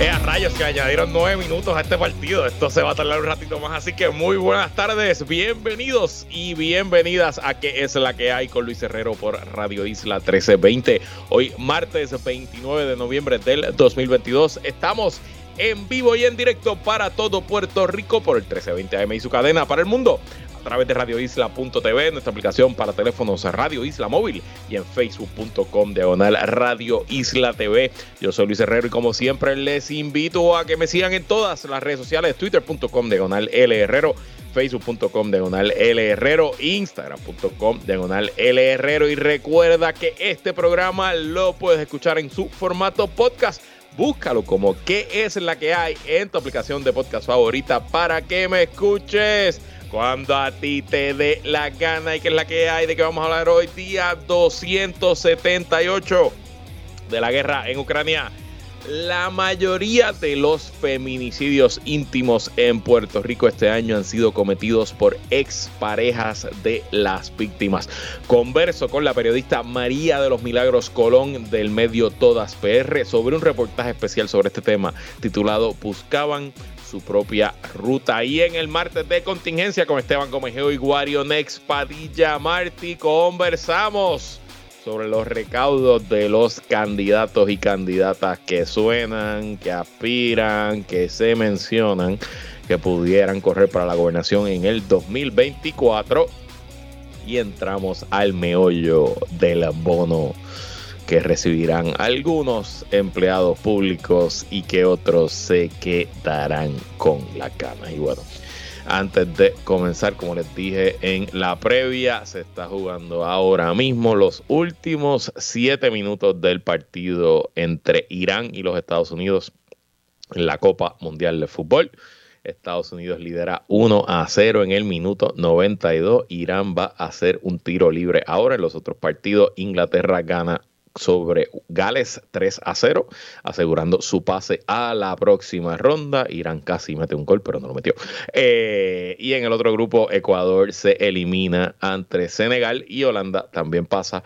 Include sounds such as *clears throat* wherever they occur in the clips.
Eh, a rayos que añadieron nueve minutos a este partido. Esto se va a tardar un ratito más. Así que muy buenas tardes, bienvenidos y bienvenidas a que es la que hay con Luis Herrero por Radio Isla 1320. Hoy, martes 29 de noviembre del 2022, estamos en vivo y en directo para todo Puerto Rico por el 1320 AM y su cadena para el mundo a través de radioisla.tv, nuestra aplicación para teléfonos Radio Isla Móvil y en facebook.com diagonal Radio Isla TV. Yo soy Luis Herrero y como siempre les invito a que me sigan en todas las redes sociales, twitter.com diagonal L Herrero, facebook.com diagonal L Herrero, instagram.com diagonal L Herrero. Y recuerda que este programa lo puedes escuchar en su formato podcast. Búscalo como qué es la que hay en tu aplicación de podcast favorita para que me escuches cuando a ti te dé la gana y que es la que hay de que vamos a hablar hoy día 278 de la guerra en Ucrania. La mayoría de los feminicidios íntimos en Puerto Rico este año han sido cometidos por exparejas de las víctimas. Converso con la periodista María de los Milagros Colón del medio Todas PR sobre un reportaje especial sobre este tema titulado Buscaban su propia ruta. Y en el martes de contingencia con Esteban Comejeo y Guario Nex Padilla Martí conversamos sobre los recaudos de los candidatos y candidatas que suenan, que aspiran, que se mencionan, que pudieran correr para la gobernación en el 2024. Y entramos al meollo del bono que recibirán algunos empleados públicos y que otros se quedarán con la cana. Y bueno, antes de comenzar, como les dije en la previa, se está jugando ahora mismo los últimos siete minutos del partido entre Irán y los Estados Unidos en la Copa Mundial de Fútbol. Estados Unidos lidera 1 a 0 en el minuto 92. Irán va a hacer un tiro libre ahora en los otros partidos. Inglaterra gana sobre Gales 3 a 0, asegurando su pase a la próxima ronda. Irán casi mete un gol, pero no lo metió. Eh, y en el otro grupo, Ecuador se elimina ante Senegal y Holanda también pasa.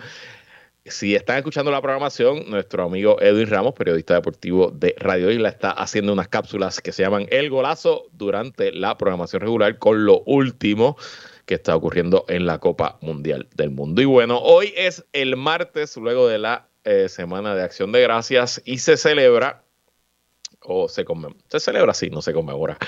Si están escuchando la programación, nuestro amigo Edwin Ramos, periodista deportivo de Radio Isla, está haciendo unas cápsulas que se llaman El Golazo durante la programación regular con lo último que está ocurriendo en la Copa Mundial del Mundo. Y bueno, hoy es el martes, luego de la eh, Semana de Acción de Gracias, y se celebra o se se celebra así, no se conmemora,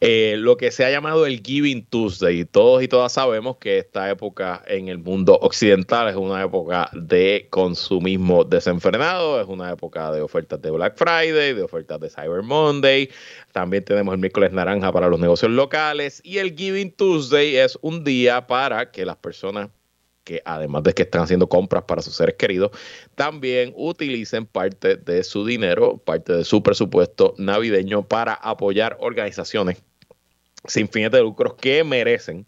eh, lo que se ha llamado el Giving Tuesday. Todos y todas sabemos que esta época en el mundo occidental es una época de consumismo desenfrenado, es una época de ofertas de Black Friday, de ofertas de Cyber Monday. También tenemos el miércoles naranja para los negocios locales y el Giving Tuesday es un día para que las personas que además de que están haciendo compras para sus seres queridos, también utilicen parte de su dinero, parte de su presupuesto navideño para apoyar organizaciones sin fines de lucros que merecen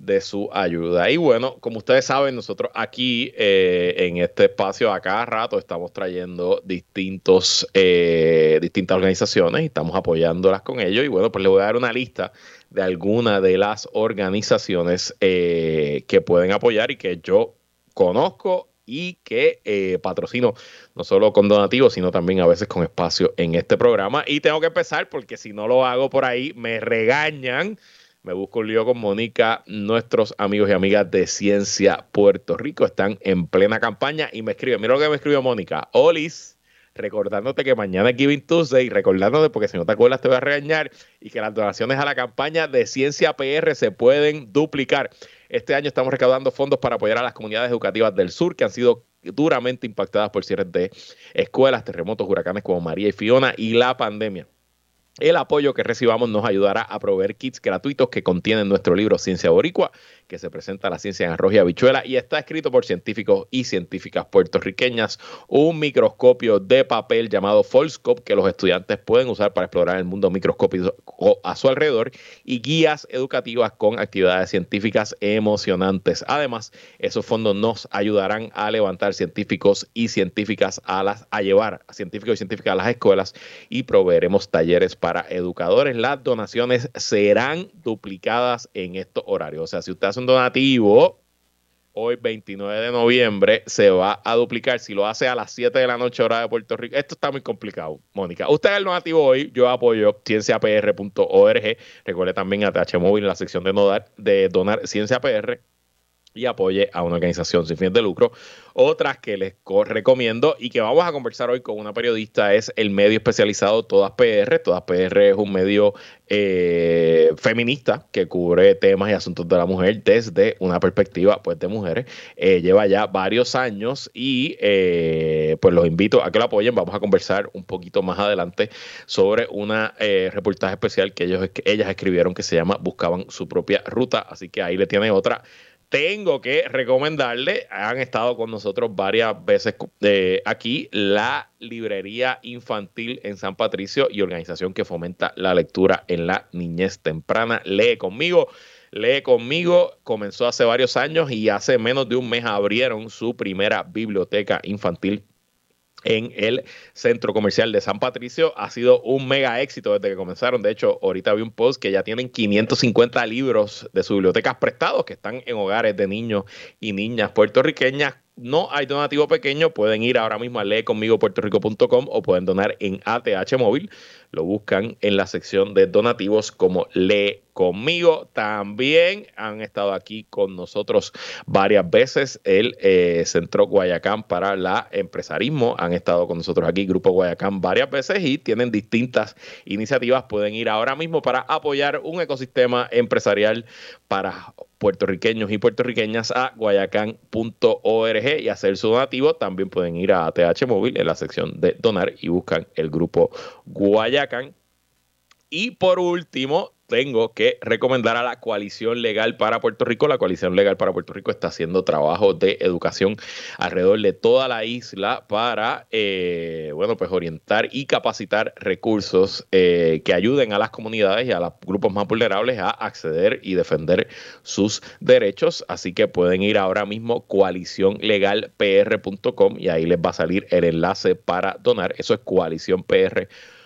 de su ayuda. Y bueno, como ustedes saben, nosotros aquí eh, en este espacio a cada rato estamos trayendo distintos, eh, distintas organizaciones y estamos apoyándolas con ellos. Y bueno, pues les voy a dar una lista de alguna de las organizaciones eh, que pueden apoyar y que yo conozco y que patrocino no solo con donativos, sino también a veces con espacio en este programa. Y tengo que empezar porque si no lo hago por ahí, me regañan me busco un lío con Mónica. Nuestros amigos y amigas de Ciencia Puerto Rico están en plena campaña y me escriben. Mira lo que me escribió Mónica. Olis, recordándote que mañana es Giving Tuesday, recordándote porque si no te acuerdas te voy a regañar y que las donaciones a la campaña de Ciencia PR se pueden duplicar. Este año estamos recaudando fondos para apoyar a las comunidades educativas del sur que han sido duramente impactadas por cierres de escuelas, terremotos, huracanes como María y Fiona y la pandemia. El apoyo que recibamos nos ayudará a proveer kits gratuitos que contienen nuestro libro Ciencia Boricua, que se presenta la ciencia en arroz y habichuela y está escrito por científicos y científicas puertorriqueñas. Un microscopio de papel llamado Folscope que los estudiantes pueden usar para explorar el mundo microscópico a su alrededor y guías educativas con actividades científicas emocionantes. Además, esos fondos nos ayudarán a levantar científicos y científicas a las a llevar a científicos y científicas a las escuelas y proveeremos talleres para educadores. Las donaciones serán duplicadas en estos horarios. O sea, si usted hace un donativo hoy 29 de noviembre se va a duplicar si lo hace a las 7 de la noche hora de Puerto Rico. Esto está muy complicado, Mónica. Usted es el donativo hoy, yo apoyo cienciapr.org. Recuerde también a TH Móvil en la sección de, donar, de donar Ciencia PR y apoye a una organización sin fines de lucro. Otras que les recomiendo y que vamos a conversar hoy con una periodista es el medio especializado Todas PR. Todas PR es un medio eh, feminista que cubre temas y asuntos de la mujer desde una perspectiva pues, de mujeres. Eh, lleva ya varios años y eh, pues los invito a que lo apoyen. Vamos a conversar un poquito más adelante sobre una reportaje especial que ellos, ellas escribieron que se llama Buscaban su propia ruta. Así que ahí le tiene otra tengo que recomendarle, han estado con nosotros varias veces eh, aquí, la librería infantil en San Patricio y organización que fomenta la lectura en la niñez temprana. Lee conmigo. Lee conmigo comenzó hace varios años y hace menos de un mes abrieron su primera biblioteca infantil en el centro comercial de San Patricio. Ha sido un mega éxito desde que comenzaron. De hecho, ahorita vi un post que ya tienen 550 libros de sus bibliotecas prestados que están en hogares de niños y niñas puertorriqueñas no hay donativo pequeño, pueden ir ahora mismo a leeconmigopuertorico.com o pueden donar en ATH Móvil. Lo buscan en la sección de donativos como Lee Conmigo. También han estado aquí con nosotros varias veces el eh, Centro Guayacán para la Empresarismo. Han estado con nosotros aquí, Grupo Guayacán, varias veces y tienen distintas iniciativas. Pueden ir ahora mismo para apoyar un ecosistema empresarial para puertorriqueños y puertorriqueñas a guayacán.org y hacer su donativo. También pueden ir a ATH Móvil en la sección de donar y buscan el grupo Guayacán. Y por último, tengo que recomendar a la Coalición Legal para Puerto Rico. La Coalición Legal para Puerto Rico está haciendo trabajo de educación alrededor de toda la isla para, eh, bueno, pues orientar y capacitar recursos eh, que ayuden a las comunidades y a los grupos más vulnerables a acceder y defender sus derechos. Así que pueden ir ahora mismo coaliciónlegalpr.com y ahí les va a salir el enlace para donar. Eso es coaliciónpr.com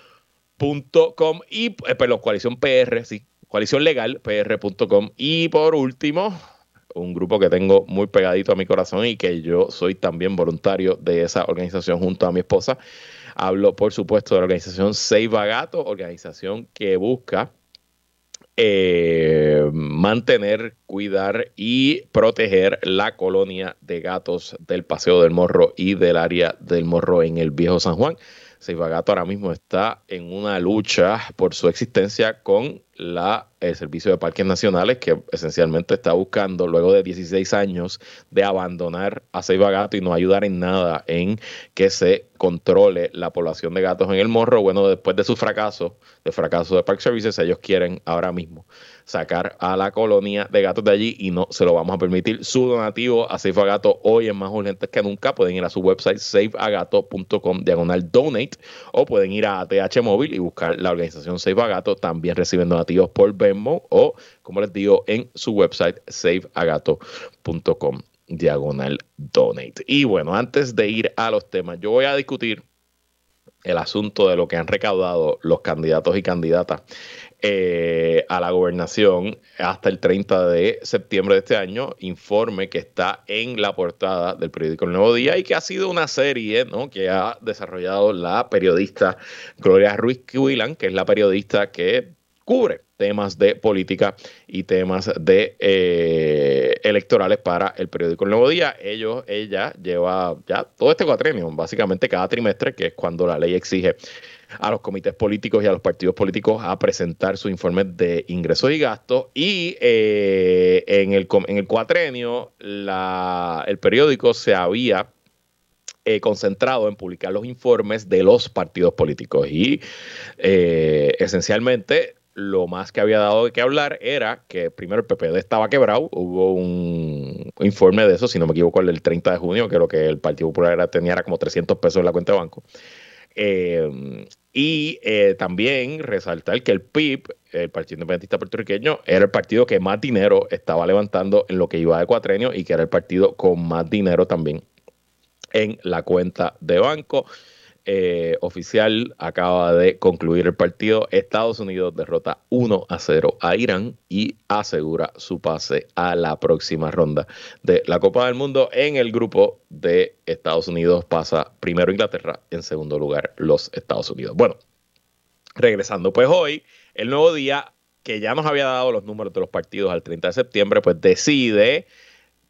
y, eh, perdón, coalición PR, sí, coalición legal PR.com y por último, un grupo que tengo muy pegadito a mi corazón y que yo soy también voluntario de esa organización junto a mi esposa. Hablo, por supuesto, de la organización Save a Gato, organización que busca eh, mantener, cuidar y proteger la colonia de gatos del Paseo del Morro y del área del Morro en el Viejo San Juan. Seibagato ahora mismo está en una lucha por su existencia con la, el Servicio de Parques Nacionales, que esencialmente está buscando, luego de 16 años, de abandonar a Seibagato y no ayudar en nada en que se controle la población de gatos en el morro. Bueno, después de su fracaso, de fracaso de Park Services, ellos quieren ahora mismo sacar a la colonia de gatos de allí y no se lo vamos a permitir. Su donativo a Safe Agato hoy es más urgente que nunca. Pueden ir a su website safeagato.com diagonal donate o pueden ir a ATH Móvil y buscar la organización Safe Agato. También reciben donativos por Venmo o, como les digo, en su website safeagato.com diagonal donate. Y bueno, antes de ir a los temas, yo voy a discutir el asunto de lo que han recaudado los candidatos y candidatas eh, a la gobernación hasta el 30 de septiembre de este año, informe que está en la portada del periódico El Nuevo Día y que ha sido una serie ¿no? que ha desarrollado la periodista Gloria Ruiz Quilan, que es la periodista que cubre temas de política y temas de eh, electorales para el periódico El Nuevo Día. Ellos, ella lleva ya todo este cuatrenio, básicamente cada trimestre, que es cuando la ley exige a los comités políticos y a los partidos políticos a presentar su informe de ingresos y gastos. Y eh, en, el, en el cuatrenio, el periódico se había eh, concentrado en publicar los informes de los partidos políticos. Y esencialmente lo más que había dado de qué hablar era que primero el PPD estaba quebrado, hubo un informe de eso, si no me equivoco, el del 30 de junio, que lo que el Partido Popular tenía era como 300 pesos en la cuenta de banco. Eh, y eh, también resaltar que el PIB, el Partido Independentista Puertorriqueño, era el partido que más dinero estaba levantando en lo que iba de cuatrenio y que era el partido con más dinero también en la cuenta de banco. Eh, oficial acaba de concluir el partido. Estados Unidos derrota 1 a 0 a Irán y asegura su pase a la próxima ronda de la Copa del Mundo. En el grupo de Estados Unidos pasa primero Inglaterra, en segundo lugar los Estados Unidos. Bueno, regresando pues hoy, el nuevo día que ya nos había dado los números de los partidos al 30 de septiembre, pues decide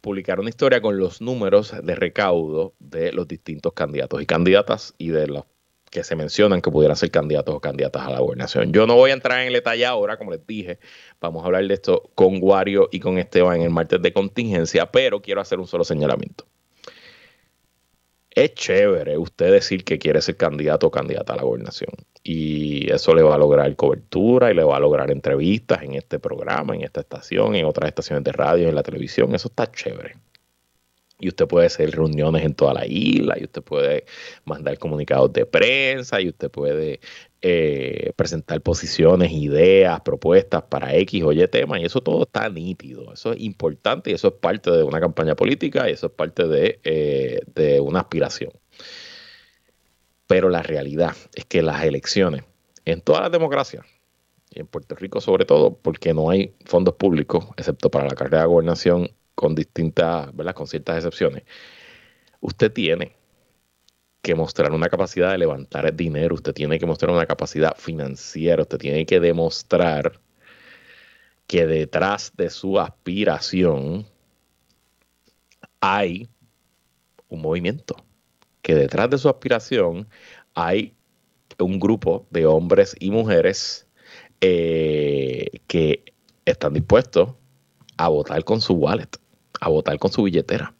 publicar una historia con los números de recaudo de los distintos candidatos y candidatas y de los que se mencionan que pudieran ser candidatos o candidatas a la gobernación. Yo no voy a entrar en el detalle ahora, como les dije, vamos a hablar de esto con Wario y con Esteban en el martes de contingencia, pero quiero hacer un solo señalamiento es chévere usted decir que quiere ser candidato o candidata a la gobernación. Y eso le va a lograr cobertura y le va a lograr entrevistas en este programa, en esta estación, en otras estaciones de radio, en la televisión. Eso está chévere y usted puede hacer reuniones en toda la isla, y usted puede mandar comunicados de prensa, y usted puede eh, presentar posiciones, ideas, propuestas para X o Y temas, y eso todo está nítido, eso es importante y eso es parte de una campaña política y eso es parte de, eh, de una aspiración. Pero la realidad es que las elecciones, en todas las democracias, y en Puerto Rico sobre todo, porque no hay fondos públicos, excepto para la carrera de gobernación con distintas, ¿verdad? Con ciertas excepciones. Usted tiene que mostrar una capacidad de levantar dinero, usted tiene que mostrar una capacidad financiera, usted tiene que demostrar que detrás de su aspiración hay un movimiento, que detrás de su aspiración hay un grupo de hombres y mujeres eh, que están dispuestos a votar con su wallet a votar con su billetera,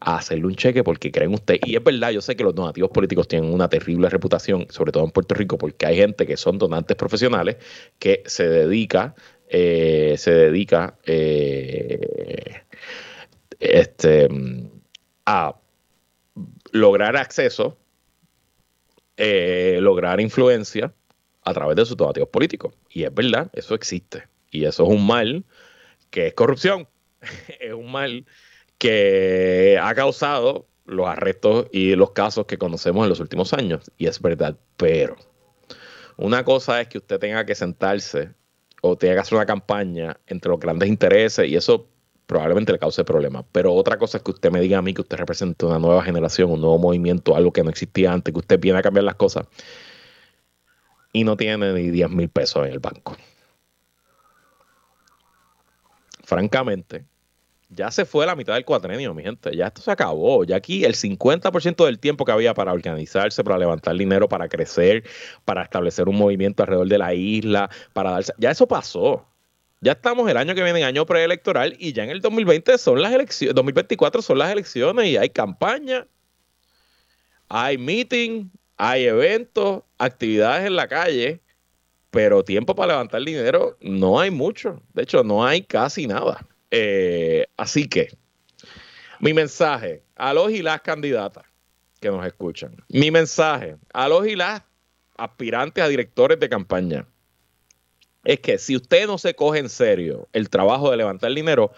a hacerle un cheque porque creen usted, y es verdad, yo sé que los donativos políticos tienen una terrible reputación, sobre todo en Puerto Rico, porque hay gente que son donantes profesionales que se dedica, eh, se dedica eh, este, a lograr acceso, eh, lograr influencia a través de sus donativos políticos. Y es verdad, eso existe. Y eso es un mal que es corrupción. *laughs* es un mal que ha causado los arrestos y los casos que conocemos en los últimos años. Y es verdad, pero una cosa es que usted tenga que sentarse o tenga que hacer una campaña entre los grandes intereses y eso probablemente le cause problemas. Pero otra cosa es que usted me diga a mí que usted representa una nueva generación, un nuevo movimiento, algo que no existía antes, que usted viene a cambiar las cosas y no tiene ni 10 mil pesos en el banco. Francamente, ya se fue la mitad del cuatrenio, mi gente. Ya esto se acabó. Ya aquí el 50% del tiempo que había para organizarse, para levantar dinero, para crecer, para establecer un movimiento alrededor de la isla, para darse. Ya eso pasó. Ya estamos el año que viene, año preelectoral, y ya en el 2020 son las elecciones, 2024 son las elecciones y hay campaña, hay meeting, hay eventos, actividades en la calle, pero tiempo para levantar dinero no hay mucho. De hecho, no hay casi nada. Eh, así que, mi mensaje a los y las candidatas que nos escuchan, mi mensaje a los y las aspirantes a directores de campaña, es que si usted no se coge en serio el trabajo de levantar dinero,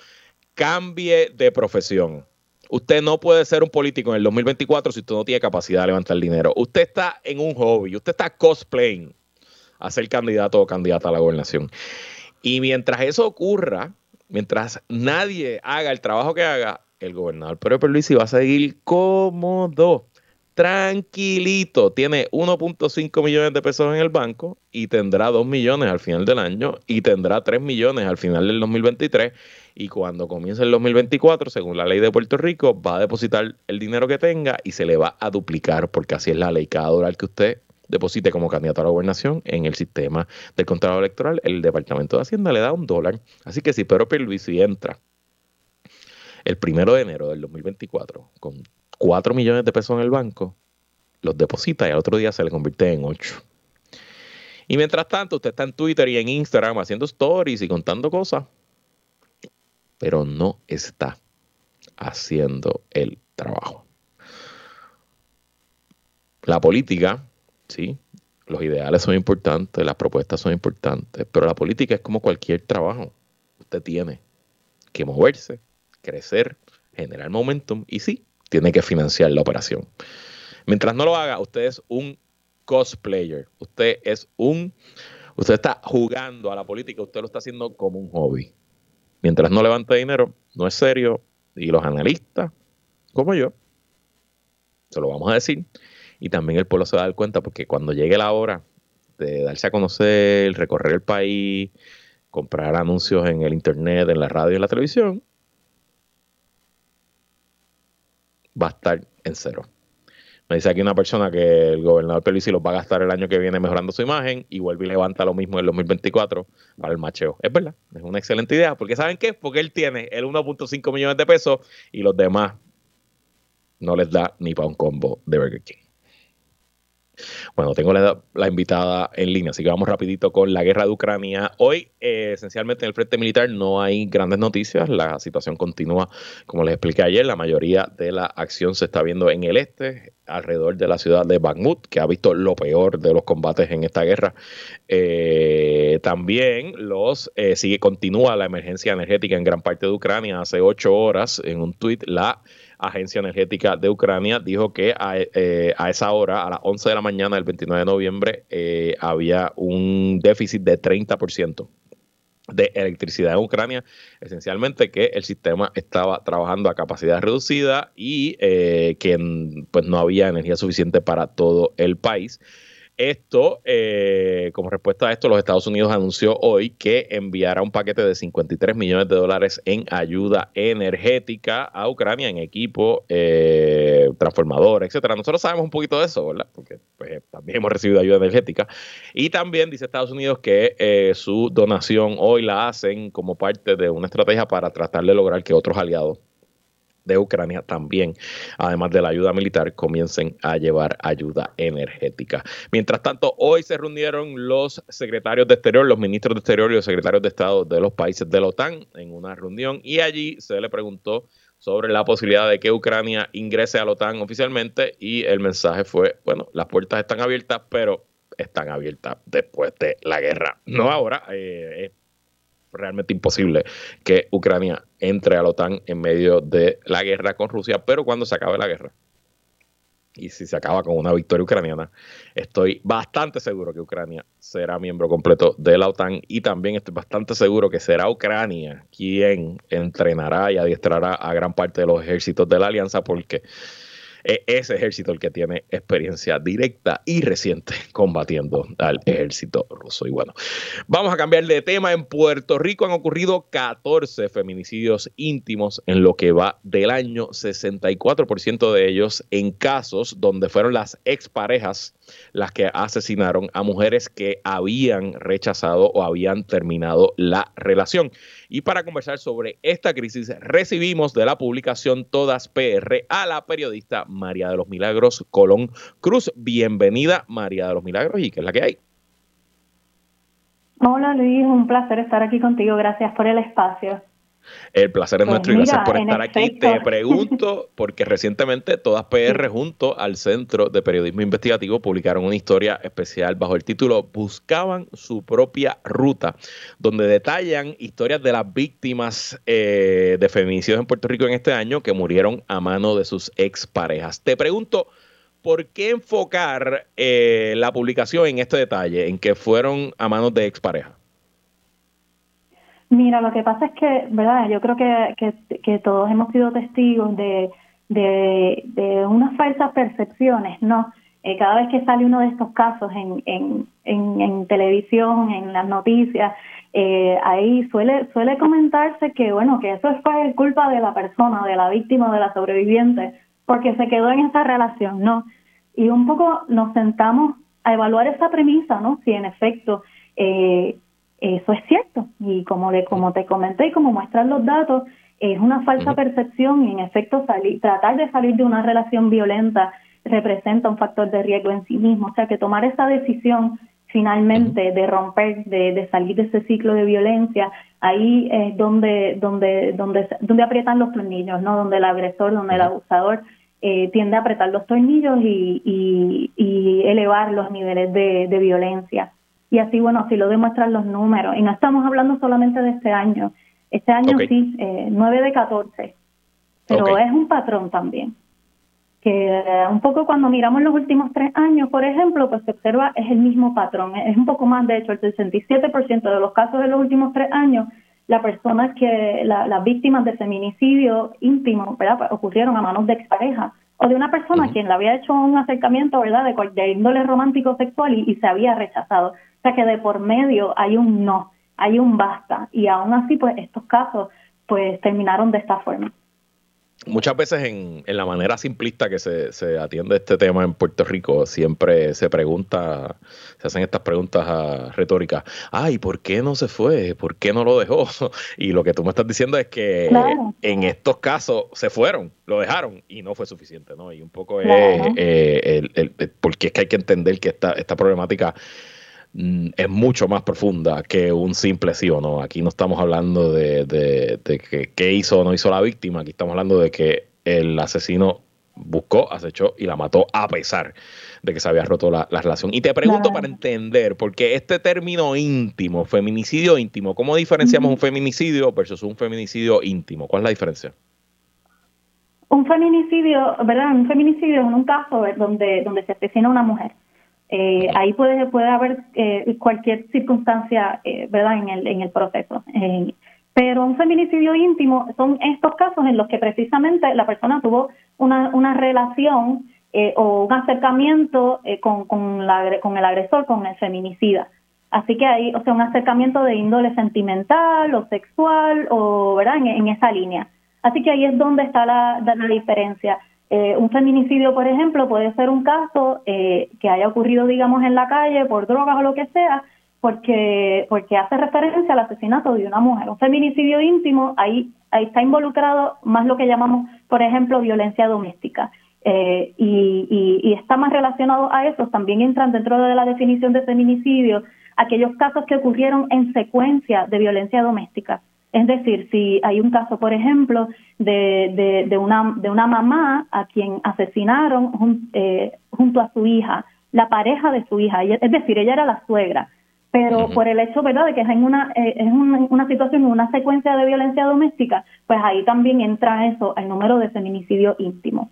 cambie de profesión. Usted no puede ser un político en el 2024 si usted no tiene capacidad de levantar dinero. Usted está en un hobby, usted está cosplaying a ser candidato o candidata a la gobernación. Y mientras eso ocurra, mientras nadie haga el trabajo que haga, el gobernador Pedro Pierluisi va a seguir cómodo, tranquilito. Tiene 1.5 millones de pesos en el banco y tendrá 2 millones al final del año y tendrá 3 millones al final del 2023. Y cuando comience el 2024, según la ley de Puerto Rico, va a depositar el dinero que tenga y se le va a duplicar, porque así es la ley. Cada dólar que usted deposite como candidato a la gobernación en el sistema del contrato electoral, el Departamento de Hacienda le da un dólar. Así que si Pedro Pierluisi entra el primero de enero del 2024 con 4 millones de pesos en el banco, los deposita y al otro día se le convierte en 8. Y mientras tanto, usted está en Twitter y en Instagram haciendo stories y contando cosas, pero no está haciendo el trabajo. La política, sí, los ideales son importantes, las propuestas son importantes, pero la política es como cualquier trabajo. Usted tiene que moverse, crecer, generar momentum y sí, tiene que financiar la operación. Mientras no lo haga, usted es un cosplayer. Usted es un. Usted está jugando a la política, usted lo está haciendo como un hobby. Mientras no levante dinero, no es serio. Y los analistas, como yo, se lo vamos a decir. Y también el pueblo se va a dar cuenta porque cuando llegue la hora de darse a conocer, recorrer el país, comprar anuncios en el internet, en la radio y en la televisión, va a estar en cero. Me dice aquí una persona que el gobernador Pelici los va a gastar el año que viene mejorando su imagen y vuelve y levanta lo mismo en el 2024 para el macheo. Es verdad, es una excelente idea. Porque ¿saben qué? Porque él tiene el 1.5 millones de pesos y los demás no les da ni para un combo de Burger King. Bueno, tengo la, invitada en línea, así que vamos rapidito con la guerra de Ucrania. Hoy, eh, esencialmente en el frente militar no hay grandes noticias, la situación continúa, como les expliqué ayer, la mayoría de la acción se está viendo en el este, alrededor de la ciudad de Bakhmut, que ha visto lo peor de los combates en esta guerra. Eh, también los eh, sigue continúa la emergencia energética en gran parte de Ucrania. Hace ocho horas, en un tuit, la Agencia Energética de Ucrania dijo que a, eh, esa hora, a las 11 de la mañana del 29 de noviembre, eh, había un déficit de 30% de electricidad en Ucrania, esencialmente que el sistema estaba trabajando a capacidad reducida y eh, que pues no había energía suficiente para todo el país. Esto, eh, como respuesta a esto, los Estados Unidos anunció hoy que enviará un paquete de 53 millones de dólares en ayuda energética a Ucrania en equipo, eh, transformador, etcétera. Nosotros sabemos un poquito de eso, ¿verdad? Porque pues, también hemos recibido ayuda energética. Y también dice Estados Unidos que eh, su donación hoy la hacen como parte de una estrategia para tratar de lograr que otros aliados de Ucrania también, además de la ayuda militar, comiencen a llevar ayuda energética. Mientras tanto, hoy se reunieron los secretarios de Exterior, los ministros de Exterior y los secretarios de Estado de los países de la OTAN en una reunión y allí se le preguntó sobre la posibilidad de que Ucrania ingrese a la OTAN oficialmente y el mensaje fue, bueno, las puertas están abiertas, pero están abiertas después de la guerra, no ahora. Eh, realmente imposible que Ucrania entre a la OTAN en medio de la guerra con Rusia, pero cuando se acabe la guerra, y si se acaba con una victoria ucraniana, estoy bastante seguro que Ucrania será miembro completo de la OTAN y también estoy bastante seguro que será Ucrania quien entrenará y adiestrará a gran parte de los ejércitos de la alianza porque ese ejército el que tiene experiencia directa y reciente combatiendo al ejército ruso. Y bueno, vamos a cambiar de tema. En Puerto Rico han ocurrido 14 feminicidios íntimos en lo que va del año, 64% de ellos en casos donde fueron las exparejas las que asesinaron a mujeres que habían rechazado o habían terminado la relación. Y para conversar sobre esta crisis, recibimos de la publicación Todas PR a la periodista María de los Milagros Colón Cruz. Bienvenida, María de los Milagros, y qué es la que hay. Hola Luis, un placer estar aquí contigo. Gracias por el espacio. El placer es pues nuestro y gracias por estar aquí. Te pregunto, porque recientemente todas PR junto al Centro de Periodismo Investigativo publicaron una historia especial bajo el título Buscaban su propia ruta, donde detallan historias de las víctimas eh, de feminicidios en Puerto Rico en este año que murieron a mano de sus exparejas. Te pregunto, ¿por qué enfocar eh, la publicación en este detalle, en que fueron a manos de exparejas? Mira, lo que pasa es que, ¿verdad? Yo creo que, que, todos hemos sido testigos de, de, unas falsas percepciones, ¿no? Eh, cada vez que sale uno de estos casos en, en, en, televisión, en las noticias, eh, ahí suele suele comentarse que, bueno, que eso es culpa de la persona, de la víctima, de la sobreviviente, porque se quedó en esta relación, ¿no? Y un poco nos sentamos a evaluar esa premisa, ¿no? Si en efecto eh, eso es cierto. Y como, le, como te comenté y como muestran los datos, es una falsa percepción y en efecto salir, tratar de salir de una relación violenta representa un factor de riesgo en sí mismo. O sea que tomar esa decisión finalmente de romper, de, de, salir de ese ciclo de violencia, ahí es donde, donde, donde, donde aprietan los tornillos, ¿no? Donde el agresor, donde el abusador eh, tiende a apretar los tornillos y, y, y elevar los niveles de, de, violencia. Y así, bueno, así lo demuestran los números. Y no estamos hablando solamente de este año. Este año sí, eh, 9 de 14. Pero es un patrón también que eh, un poco cuando miramos los últimos tres años, por ejemplo, pues se observa es el mismo patrón, es un poco más, de hecho, el 67% de los casos de los últimos tres años, las personas que, las víctimas de feminicidio íntimo, ¿verdad? Pues ocurrieron a manos de expareja o de una persona quien le había hecho un acercamiento, ¿verdad?, de, de índole romántico sexual y, y se había rechazado. Sea que de por medio hay un no, hay un basta y aún así, pues estos casos, pues terminaron de esta forma muchas veces en, en, la manera simplista que se, se, atiende este tema en Puerto Rico, siempre se pregunta, se hacen estas preguntas retóricas, ay, ¿por qué no se fue? ¿Por qué no lo dejó? *laughs* Y lo que tú me estás diciendo es que en estos casos se fueron, lo dejaron y no fue suficiente, ¿no? Y un poco es eh, el, el, porque es que hay que entender que esta, esta problemática es mucho más profunda que un simple sí o no. Aquí no estamos hablando de, de, que qué hizo o no hizo la víctima, aquí estamos hablando de que el asesino buscó, acechó y la mató a pesar de que se había roto la, relación. Y te pregunto para entender, porque este término íntimo, feminicidio íntimo, ¿cómo diferenciamos un feminicidio versus un feminicidio íntimo? ¿Cuál es la diferencia? Un feminicidio, ¿verdad? Un feminicidio es un caso donde, donde se asesina a una mujer. Eh, ahí puede, puede haber eh, cualquier circunstancia, eh, ¿verdad?, en el, en el proceso. pero un feminicidio íntimo son estos casos en los que precisamente la persona tuvo una, una relación o un acercamiento con, con, la, con el agresor, con el feminicida. Así que hay, o sea, un acercamiento de índole sentimental o sexual o, ¿verdad?, en, en esa línea. Así que ahí es donde está la, la diferencia. Eh, un feminicidio, por ejemplo, puede ser un caso eh, que haya ocurrido, digamos, en la calle por drogas o lo que sea, porque porque hace referencia al asesinato de una mujer. Un feminicidio íntimo, ahí, ahí está involucrado más lo que llamamos, por ejemplo, violencia doméstica. Eh, y, y, y está más relacionado a eso, también entran dentro de la definición de feminicidio aquellos casos que ocurrieron en secuencia de violencia doméstica. Es decir, si hay un caso, por ejemplo, de, de, una, de una mamá a quien asesinaron eh, junto a su hija, la pareja de su hija, es decir, ella era la suegra, pero por el hecho, ¿verdad?, de que es en una, eh, es una, situación, una secuencia de violencia doméstica, pues ahí también entra eso, el número de feminicidio íntimo.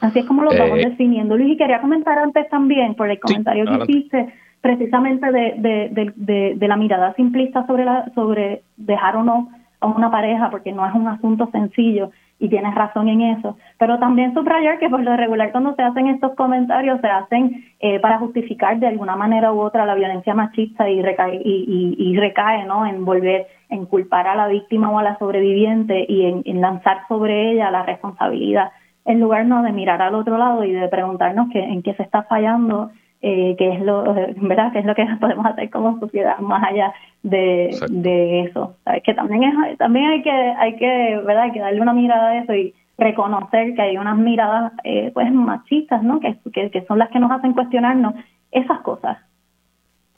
Así es como lo vamos eh, definiendo. Luis, y quería comentar antes también, por el comentario que hiciste, precisamente de, de, de, la mirada simplista sobre, la, sobre dejar o no a una pareja, porque no es un asunto sencillo y tienes razón en eso. Pero también subrayar que por lo regular cuando se hacen estos comentarios se hacen eh, para justificar de alguna manera u otra la violencia machista y recae, y, y, recae ¿no? en volver, en culpar a la víctima o a la sobreviviente y en, en lanzar sobre ella la responsabilidad en lugar no de mirar al otro lado y de preguntarnos que, en qué se está fallando eh, qué es lo verdad qué es lo que *laughs* podemos hacer como sociedad más allá de, de eso. ¿sabes? que también es también hay que hay que verdad hay que darle una mirada a eso y reconocer que hay unas miradas eh, pues machistas no que, que, que son las que nos hacen cuestionarnos esas cosas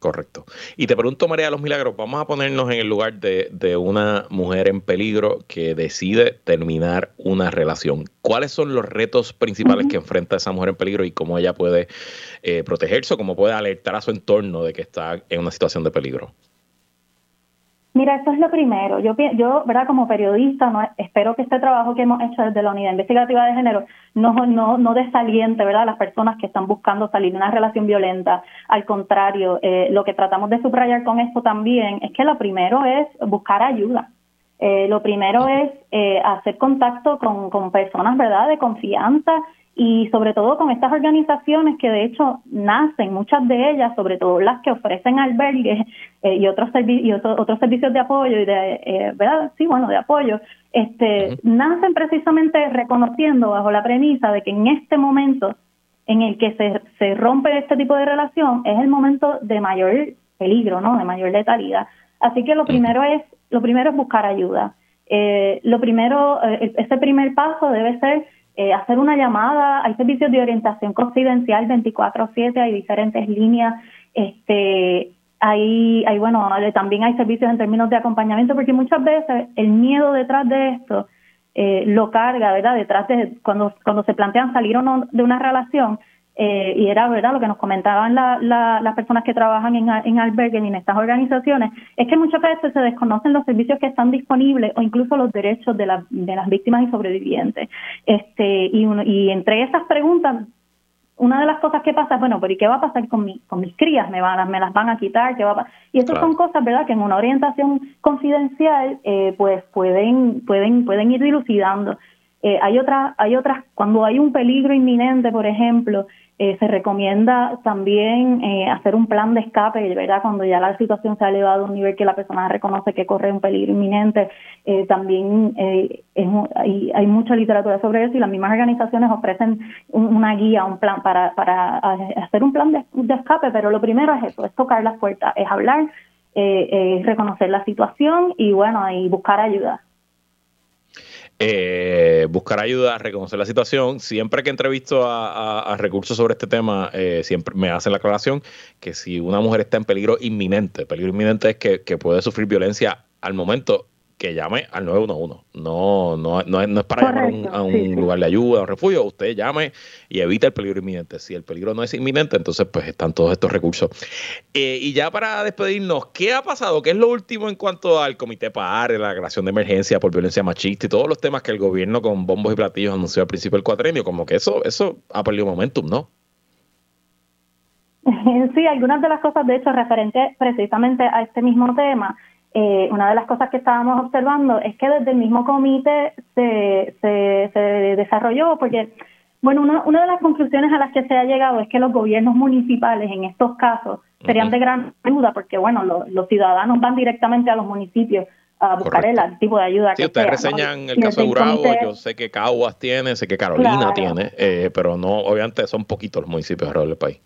Correcto. Y te pregunto, María de los Milagros, vamos a ponernos en el lugar de, de, una mujer en peligro que decide terminar una relación. ¿Cuáles son los retos principales que enfrenta esa mujer en peligro y cómo ella puede eh, protegerse o cómo puede alertar a su entorno de que está en una situación de peligro? Mira, eso es lo primero. Yo, yo ¿verdad? Como periodista, no, espero que este trabajo que hemos hecho desde la Unidad Investigativa de Género no, no, no desaliente, ¿verdad? A las personas que están buscando salir de una relación violenta. Al contrario, eh, lo que tratamos de subrayar con esto también es que lo primero es buscar ayuda. Eh, lo primero es eh, hacer contacto con, con personas, ¿verdad? De confianza y sobre todo con estas organizaciones que de hecho nacen, muchas de ellas, sobre todo las que ofrecen albergues eh, y otros y otros servicios de apoyo y de eh, verdad sí bueno de apoyo este nacen precisamente reconociendo bajo la premisa de que en este momento en el que se, se rompe este tipo de relación es el momento de mayor peligro no de mayor letalidad. Así que lo primero es lo primero es buscar ayuda. Eh, lo primero ese primer paso debe ser eh, hacer una llamada, hay servicios de orientación confidencial 24/7, hay diferentes líneas Este, hay, hay, bueno, también hay servicios en términos de acompañamiento, porque muchas veces el miedo detrás de esto eh, lo carga, ¿verdad? Detrás de cuando, cuando se plantean salir o no de una relación, eh, y era verdad lo que nos comentaban las personas que trabajan en, en albergues y en estas organizaciones, es que muchas veces se desconocen los servicios que están disponibles o incluso los derechos de, de las víctimas y sobrevivientes. Este, y, y entre esas preguntas, una de las cosas que pasa es, bueno, pero ¿y qué va a pasar con, mi, con mis crías? ¿Me, van, ¿Me las van a quitar? ¿Qué va a Y esas son cosas, ¿verdad?, que en una orientación confidencial, eh, pues pueden, pueden, pueden ir dilucidando. Eh, hay otras, hay otras, cuando hay un peligro inminente, por ejemplo, eh, se recomienda también eh, hacer un plan de escape, ¿verdad? Cuando ya la situación se ha elevado a un nivel que la persona reconoce que corre un peligro inminente. Eh, también hay, hay, mucha literatura sobre eso y las mismas organizaciones ofrecen una guía, un plan para, para hacer un plan de, de, escape, pero lo primero es eso, es tocar las puertas, es hablar, es reconocer la situación y bueno, y buscar ayuda eh, buscar ayuda, reconocer la situación. Siempre que entrevisto a, recursos sobre este tema, eh, siempre me hacen la aclaración que si una mujer está en peligro inminente, peligro inminente es que, que puede sufrir violencia al momento, que llame al 911. No, no, no, es, no es para llamar a un lugar de ayuda, a un refugio. Usted llame y evita el peligro inminente. Si el peligro no es inminente, entonces pues están todos estos recursos. Eh, y ya para despedirnos, ¿qué ha pasado? ¿Qué es lo último en cuanto al Comité PAR, la creación de emergencia por violencia machista y todos los temas que el gobierno con bombos y platillos anunció al principio del cuatrenio? Como que eso, eso ha perdido momentum, ¿no? *laughs* Sí, algunas de las cosas, de hecho, referentes precisamente a este mismo tema, eh, una de las cosas que estábamos observando es que desde el mismo comité se, se, desarrolló, porque, bueno, una, una de las conclusiones a las que se ha llegado es que los gobiernos municipales en estos casos serían de gran ayuda, porque, bueno, los ciudadanos van directamente a los municipios a buscar el, tipo de ayuda sí, ustedes reseñan el caso de Bravo, yo sé que Caguas tiene, sé que Carolina tiene, eh, pero no, obviamente son poquitos los municipios alrededor del país.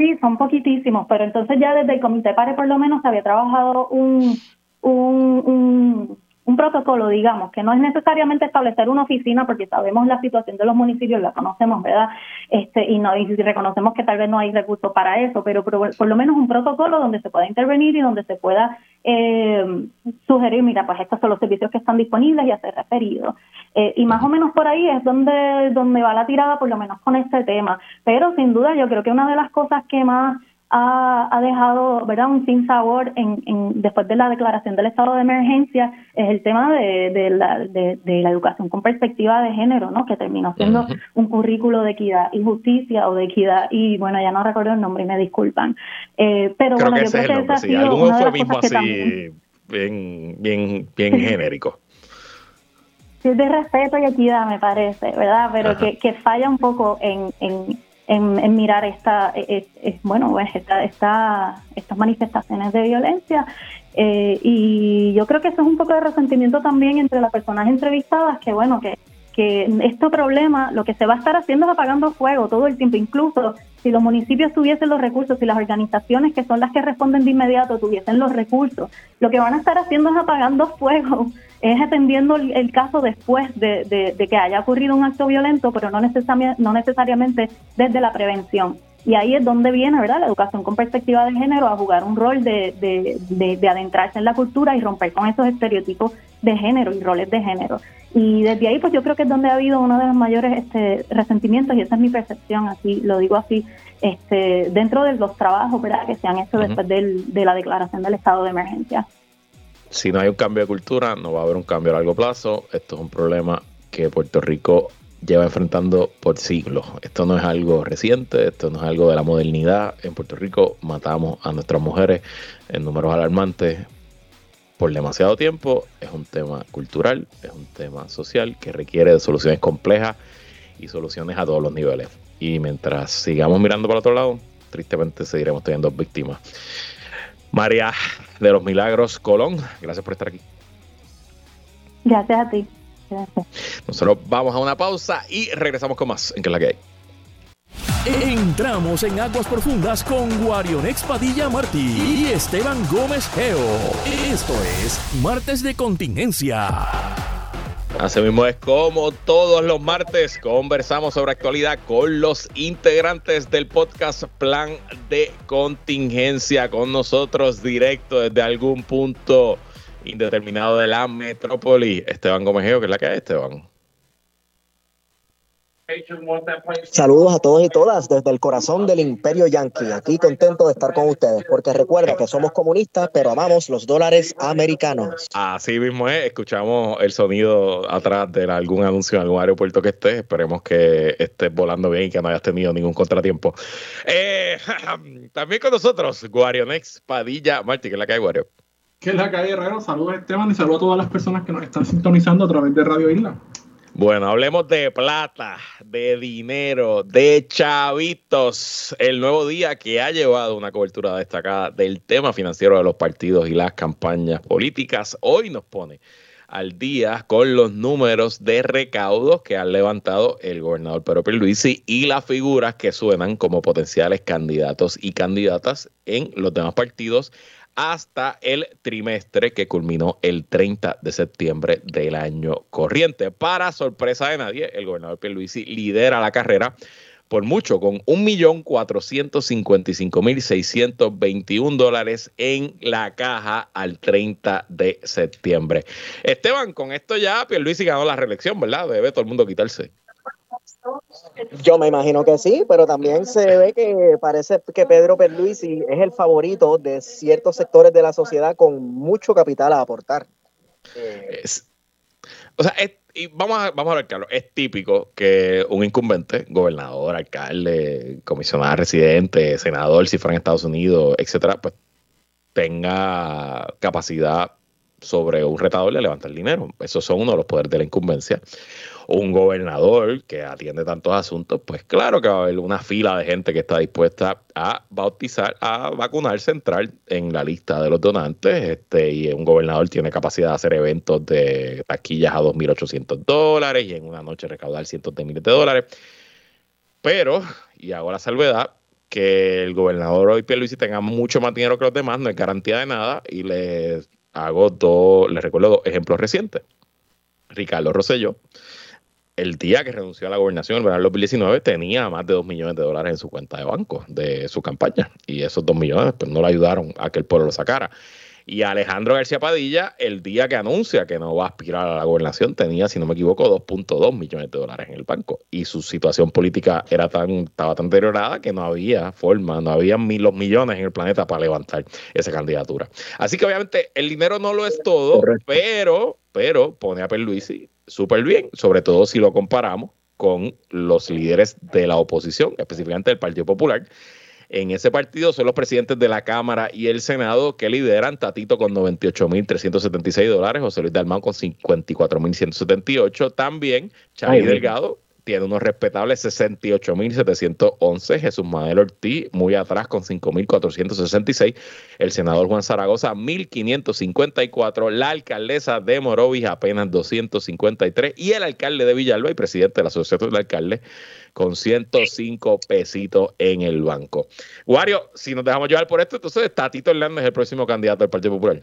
Sí, son poquitísimos, pero entonces ya desde el Comité PARE por lo menos había trabajado un, un, un, protocolo, digamos, que no es necesariamente establecer una oficina porque sabemos la situación de los municipios, la conocemos, ¿verdad? Este, y, no, y reconocemos que tal vez no hay recursos para eso, pero por, lo menos un protocolo donde se pueda intervenir y donde se pueda eh, sugerir, mira, pues estos son los servicios que están disponibles y hacer referido. Eh, y más o menos por ahí es donde, donde va la tirada, por lo menos con este tema. Pero sin duda yo creo que una de las cosas que más ha, dejado verdad un sin sabor en, en, después de la declaración del estado de emergencia es el tema de, de, la, de, la educación con perspectiva de género, ¿no? que terminó siendo un currículo de equidad y justicia o de equidad y bueno, ya no recuerdo el nombre y me disculpan. Eh, pero bueno, yo creo que ese ha sido algún eufemismo así bien, bien, bien *laughs* genérico es de respeto y equidad, me parece, ¿verdad? Pero que, que, falla un poco en, en, en, mirar esta, eh, eh, bueno, pues esta, esta, estas manifestaciones de violencia. Eh, y yo creo que eso es un poco de resentimiento también entre las personas entrevistadas, que bueno, que, que este problema lo que se va a estar haciendo es apagando fuego todo el tiempo, incluso si los municipios tuviesen los recursos, si las organizaciones que son las que responden de inmediato tuviesen los recursos, lo que van a estar haciendo es apagando fuego, es atendiendo el, caso después de, que haya ocurrido un acto violento, pero no, no necesariamente desde la prevención. Y ahí es donde viene, ¿verdad? La educación con perspectiva de género a jugar un rol de, de, adentrarse en la cultura y romper con esos estereotipos de género y roles de género. Y desde ahí, pues yo creo que es donde ha habido uno de los mayores este, resentimientos, y esa es mi percepción, así lo digo así, este, dentro de los trabajos ¿verdad? que se han hecho después de la declaración del estado de emergencia. Si no hay un cambio de cultura, no va a haber un cambio a largo plazo. Esto es un problema que Puerto Rico lleva enfrentando por siglos. Esto no es algo reciente, esto no es algo de la modernidad. En Puerto Rico matamos a nuestras mujeres en números alarmantes por demasiado tiempo. Es un tema cultural, es un tema social que requiere de soluciones complejas y soluciones a todos los niveles. Y mientras sigamos mirando para otro lado, tristemente seguiremos teniendo víctimas. María de los Milagros Colón, gracias por estar aquí. Gracias a ti. Nosotros vamos a una pausa y regresamos con más en que es la que hay. Entramos en aguas profundas con Guarion Padilla Martí y Esteban Gómez Geo. Esto es Martes de Contingencia. Así mismo es como todos los martes conversamos sobre actualidad con los integrantes del podcast Plan de Contingencia con nosotros directo desde algún punto indeterminado de la metrópoli. Esteban Gomejeo, que es la que hay, Esteban. Saludos a todos y todas desde el corazón del Imperio Yankee. Aquí contento de estar con ustedes, porque recuerda que somos comunistas, pero amamos los dólares americanos. Así mismo es, escuchamos el sonido atrás de algún anuncio en algún aeropuerto que estés. Esperemos que estés volando bien y que no hayas tenido ningún contratiempo. Eh, *laughs* también con nosotros, Guarionex Padilla Martí, que es la que hay, Guario. Que es la hay, Herrero. Saludos, Esteban, y saludos a todas las personas que nos están sintonizando a través de Radio Isla. Bueno, hablemos de plata, de dinero, de chavitos. El nuevo día que ha llevado una cobertura destacada del tema financiero de los partidos y las campañas políticas, hoy nos pone al día con los números de recaudos que han levantado el gobernador Pedro Pierluisi y las figuras que suenan como potenciales candidatos y candidatas en los demás partidos hasta el trimestre que culminó el 30 de septiembre del año corriente. Para sorpresa de nadie, el gobernador Pierluisi lidera la carrera por mucho, con 1.455.621 dólares en la caja al 30 de septiembre. Esteban, con esto ya Pierluisi ganó la reelección, ¿verdad? Debe todo el mundo quitarse. Yo me imagino que sí, pero también se ve que parece que Pedro Perluisi es el favorito de ciertos sectores de la sociedad con mucho capital a aportar. o sea, y vamos a, vamos a ver, Carlos, es típico que un incumbente, gobernador, alcalde, comisionado residente, senador, si fuera en Estados Unidos, etcétera, pues tenga capacidad sobre un retador de levantar dinero. Esos son uno de los poderes de la incumbencia un gobernador que atiende tantos asuntos, pues claro que va a haber una fila de gente que está dispuesta a bautizar, a vacunarse, entrar en la lista de los donantes. Este, y un gobernador tiene capacidad de hacer eventos de taquillas a 2.800 dólares y en una noche recaudar cientos de miles de dólares. Pero, y hago la salvedad, que el gobernador hoy Pierluisi tenga mucho más dinero que los demás, no es garantía de nada, y les hago dos, les recuerdo dos ejemplos recientes. Ricardo Rosselló, el día que renunció a la gobernación, el verano 2019, tenía más de 2 millones de dólares en su cuenta de banco de su campaña. Y esos 2 millones pues, no le ayudaron a que el pueblo lo sacara. Y Alejandro García Padilla, el día que anuncia que no va a aspirar a la gobernación, tenía, si no me equivoco, 2.2 millones de dólares en el banco. Y su situación política era tan, estaba tan deteriorada que no había forma, no había mil, los millones en el planeta para levantar esa candidatura. Así que obviamente el dinero no lo es todo, pero, pero pone a Perluisi súper bien, sobre todo si lo comparamos con los líderes de la oposición, específicamente del Partido Popular. En ese partido son los presidentes de la Cámara y el Senado que lideran Tatito con 98.376 dólares, José Luis Dalmán con 54.178, también Chay Delgado tiene unos respetables 68.711. Jesús Manuel Ortiz, muy atrás con 5.466. El senador Juan Zaragoza, 1.554. La alcaldesa de Morovis, apenas 253. Y el alcalde de Villalba y presidente de la Asociación de Alcaldes, con 105 pesitos en el banco. Wario, si nos dejamos llevar por esto, entonces Tatito Hernández es el próximo candidato del Partido Popular.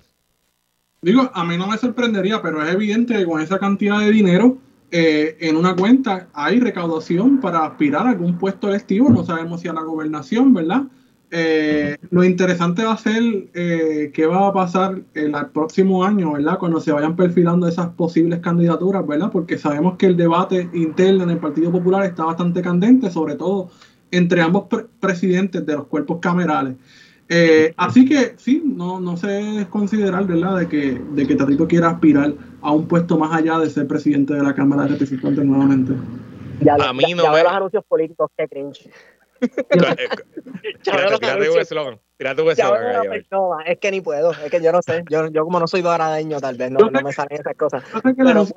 Digo, a mí no me sorprendería, pero es evidente que con esa cantidad de dinero eh, en una cuenta hay recaudación para aspirar a algún puesto electivo, no sabemos si a la gobernación, ¿verdad? Eh, lo interesante va a ser eh, qué va a pasar el próximo año, ¿verdad? Cuando se vayan perfilando esas posibles candidaturas, ¿verdad? Porque sabemos que el debate interno en el Partido Popular está bastante candente, sobre todo entre ambos presidentes de los cuerpos camerales. Eh, así que sí, no, no se desconsiderar, ¿verdad?, de que, de que Tatito quiera aspirar a un puesto más allá de ser presidente de la Cámara de Representantes nuevamente. Ya, a mí no ya los anuncios políticos, qué cringe. Tírate un eslogan. Tírate un eslogan. No, es que ni puedo. Es que yo no sé. Yo, yo como no soy doradeño, tal vez no, no me salen esas cosas. Yo sé que Pero,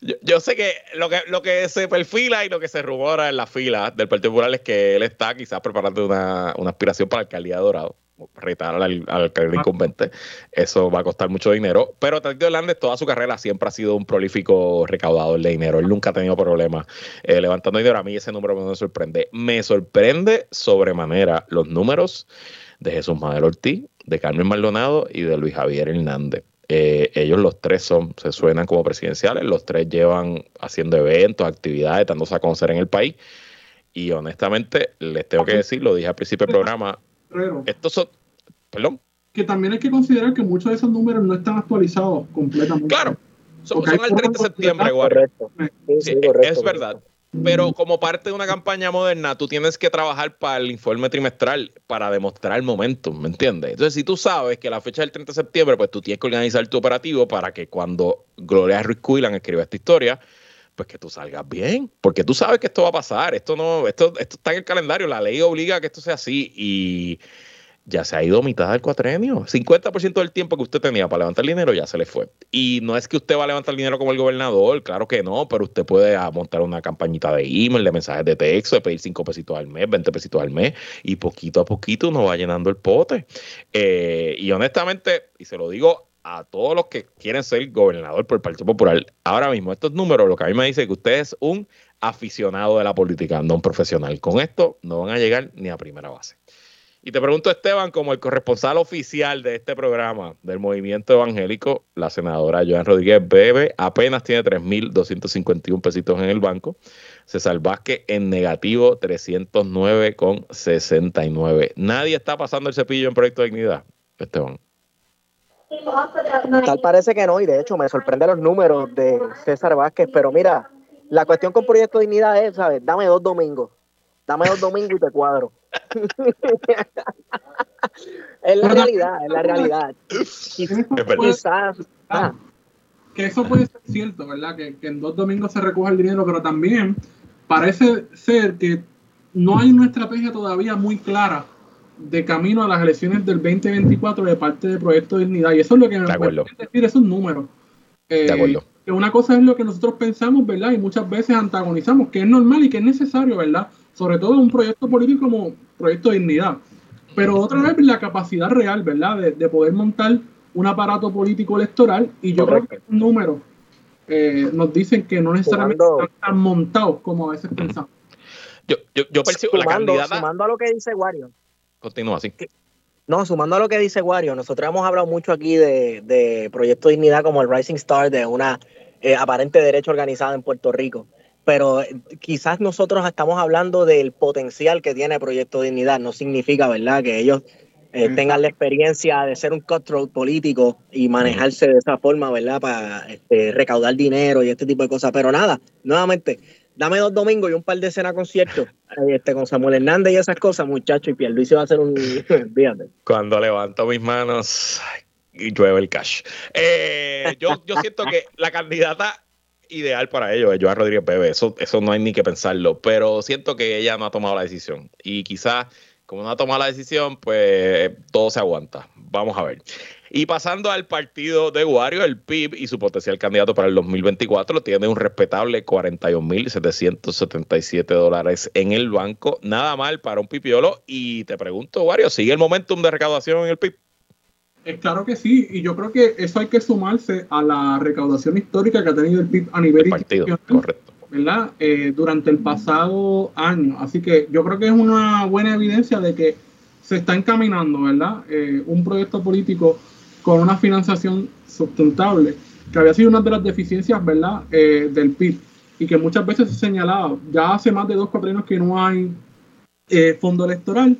yo, sé que lo, que lo que se perfila y lo que se rumora en la fila del Partido Popular es que él está quizás preparando una, una aspiración para la alcaldía de Dorado retar al, al alcalde ah. incumbente. Eso va a costar mucho dinero. Pero Tatito Hernández, toda su carrera siempre ha sido un prolífico recaudador de dinero. Él nunca ha tenido problemas eh, levantando dinero. A mí ese número me sorprende. Me sorprende sobremanera los números de Jesús Manuel Ortiz, de Carmen Maldonado y de Luis Javier Hernández. Eh, ellos los tres son, se suenan como presidenciales, los tres llevan haciendo eventos, actividades, dándose a conocer en el país. Y honestamente, les tengo que decir, lo dije al principio del programa, estos son, perdón. Que también hay que considerar que muchos de esos números no están actualizados completamente. Claro, son, son el 30 de septiembre, Correcto. Sí, es verdad. Pero como parte de una campaña moderna, tú tienes que trabajar para el informe trimestral para demostrar el momentum, ¿me entiendes? Entonces, si tú sabes que la fecha es el 30 de septiembre, pues tú tienes que organizar tu operativo para que cuando Gloria Ruiz Cuilan escriba esta historia, pues que tú salgas bien, porque tú sabes que esto va a pasar, esto no, esto, esto está en el calendario, la ley obliga a que esto sea así. Y ya se ha ido mitad del cuatrenio. 50% del tiempo que usted tenía para levantar dinero ya se le fue. Y no es que usted va a levantar dinero como el gobernador, claro que no, pero usted puede montar una campañita de email, de mensajes de texto, de pedir 5 pesitos al mes, 20 pesitos al mes, y poquito a poquito uno va llenando el pote. Eh, y honestamente, y se lo digo a todos los que quieren ser gobernador por el Partido Popular, ahora mismo estos números, lo que a mí me dice que usted es un aficionado de la política, no un profesional. Con esto no van a llegar ni a primera base. Y te pregunto, Esteban, como el corresponsal oficial de este programa del movimiento evangélico, la senadora Joan Rodríguez Bebe apenas tiene 3.251 pesitos en el banco. César Vázquez en negativo 309,69. Nadie está pasando el cepillo en Proyecto Dignidad, Esteban. Tal parece que no, y de hecho me sorprenden los números de César Vázquez, pero mira, la cuestión con Proyecto Dignidad es, ¿sabes? Dame dos domingos Dame dos domingos y te cuadro. *laughs* es la realidad, es la realidad. Ah. Que eso puede ser cierto, ¿verdad? Que, en dos domingos se recoja el dinero, pero también parece ser que no hay una estrategia todavía muy clara de camino a las elecciones del 2024 de parte del Proyecto de Dignidad. Y eso es lo que me puede decir esos números. de acuerdo. Eh, que una cosa es lo que nosotros pensamos, ¿verdad? Y muchas veces antagonizamos, que es normal y que es necesario, ¿verdad? Sobre todo en un proyecto político como Proyecto de Dignidad. Pero otra vez la capacidad real, ¿verdad?, de, poder montar un aparato político electoral y yo creo que un número eh, nos dicen que no necesariamente están tan montados como a veces pensamos. Yo, yo, yo percibo la candidata... Sumando a lo que dice Wario. Continúa así. No, sumando a lo que dice Wario, nosotros hemos hablado mucho aquí de, de Proyecto de Dignidad como el Rising Star de una eh, aparente derecho organizado en Puerto Rico pero eh, quizás nosotros estamos hablando del potencial que tiene Proyecto Dignidad, no significa, ¿verdad?, que ellos eh, tengan la experiencia de ser un cutthroat político y manejarse de esa forma, ¿verdad?, para este, recaudar dinero y este tipo de cosas. Pero nada, nuevamente, dame dos domingos y un par de escenas conciertos *laughs* este, con Samuel Hernández y esas cosas, muchachos, y Pierluisi va a ser un... *laughs* Cuando levanto mis manos y llueve el cash. Eh, yo, yo siento que la candidata ideal para ellos, es Joan Rodríguez Bebe, eso, eso no hay ni que pensarlo, pero siento que ella no ha tomado la decisión y quizás como no ha tomado la decisión, pues todo se aguanta. Vamos a ver. Y pasando al partido de Wario, el PIB y su potencial candidato para el 2024 tiene un respetable 41.777 dólares en el banco. Nada mal para un pipiolo. Y te pregunto, Wario, ¿sigue el momentum de recaudación en el PIB? Es claro que sí, y yo creo que eso hay que sumarse a la recaudación histórica que ha tenido el PIB a nivel correcto. ¿verdad? Eh, durante el pasado año. Así que yo creo que es una buena evidencia de que se está encaminando, ¿verdad? Eh, un proyecto político con una financiación sustentable, que había sido una de las deficiencias, ¿verdad?, eh, del PIB, y que muchas veces se señalaba, ya hace más de dos cuatrinos que no hay fondo electoral,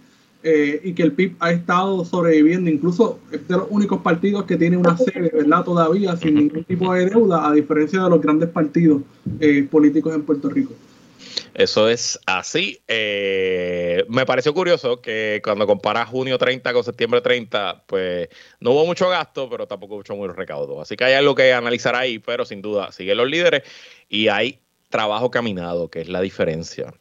eh, y que el PIB ha estado sobreviviendo, incluso es de los únicos partidos que tiene una sede, ¿verdad? Todavía sin ningún tipo de deuda, a diferencia de los grandes partidos eh, políticos en Puerto Rico. Eso es así. Eh, me pareció curioso que cuando comparas junio 30 con septiembre 30, pues no hubo mucho gasto, pero tampoco mucho muy recaudo. Así que hay algo que analizar ahí, pero sin duda siguen los líderes y hay trabajo caminado, que es la diferencia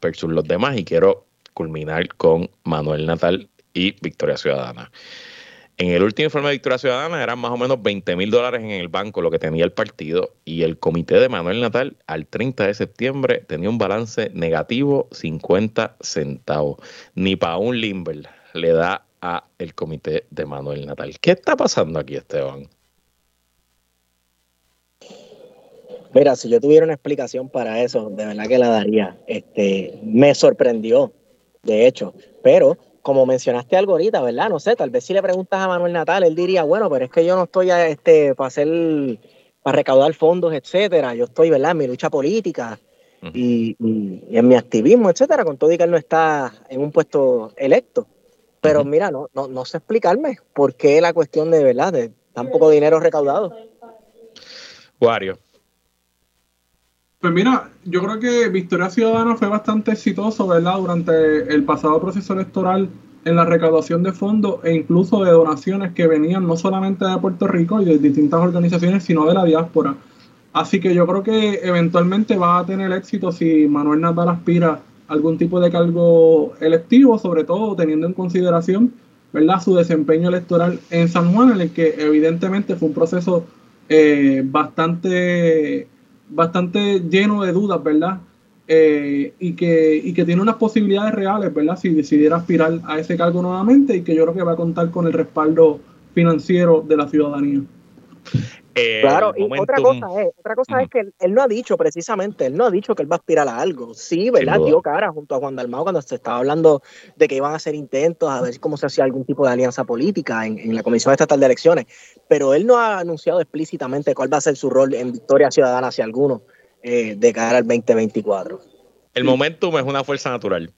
versus los demás. Y quiero culminar con Manuel Natal y Victoria Ciudadana. En el último informe de Victoria Ciudadana eran más o menos 20 mil dólares en el banco lo que tenía el partido y el comité de Manuel Natal al 30 de septiembre tenía un balance negativo 50 centavos. Ni para un Limber le da a el comité de Manuel Natal. ¿Qué está pasando aquí, Esteban? Mira, si yo tuviera una explicación para eso, de verdad que la daría. Este, me sorprendió de hecho. Pero como mencionaste algo ahorita, ¿verdad? No sé, tal vez si le preguntas a Manuel Natal, él diría, bueno, pero es que yo no estoy este, para hacer, para recaudar fondos, etcétera. Yo estoy, ¿verdad? En mi lucha política y, en mi activismo, etcétera, con todo y que él no está en un puesto electo. Pero mira, no, no, no sé explicarme por qué la cuestión de, ¿verdad? De tan poco dinero recaudado. Wario. Pues mira, yo creo que Victoria Ciudadana fue bastante exitoso, ¿verdad? Durante el pasado proceso electoral en la recaudación de fondos e incluso de donaciones que venían no solamente de Puerto Rico y de distintas organizaciones, sino de la diáspora. Así que yo creo que eventualmente va a tener éxito si Manuel Natal aspira a algún tipo de cargo electivo, sobre todo teniendo en consideración ¿verdad? su desempeño electoral en San Juan, en el que evidentemente fue un proceso eh, bastante bastante lleno de dudas, ¿verdad? Eh, y, que, y que tiene unas posibilidades reales, ¿verdad? Si decidiera aspirar a ese cargo nuevamente y que yo creo que va a contar con el respaldo financiero de la ciudadanía. Eh, claro, y otra cosa es, otra cosa es que él, no ha dicho precisamente, él no ha dicho que él va a aspirar a algo. Sí, ¿verdad? Dio cara junto a Juan Dalmao cuando se estaba hablando de que iban a hacer intentos a ver cómo se hacía algún tipo de alianza política en, en la Comisión Estatal de Elecciones, pero él no ha anunciado explícitamente cuál va a ser su rol en Victoria Ciudadana hacia alguno eh, de cara al 2024. El momentum es una fuerza natural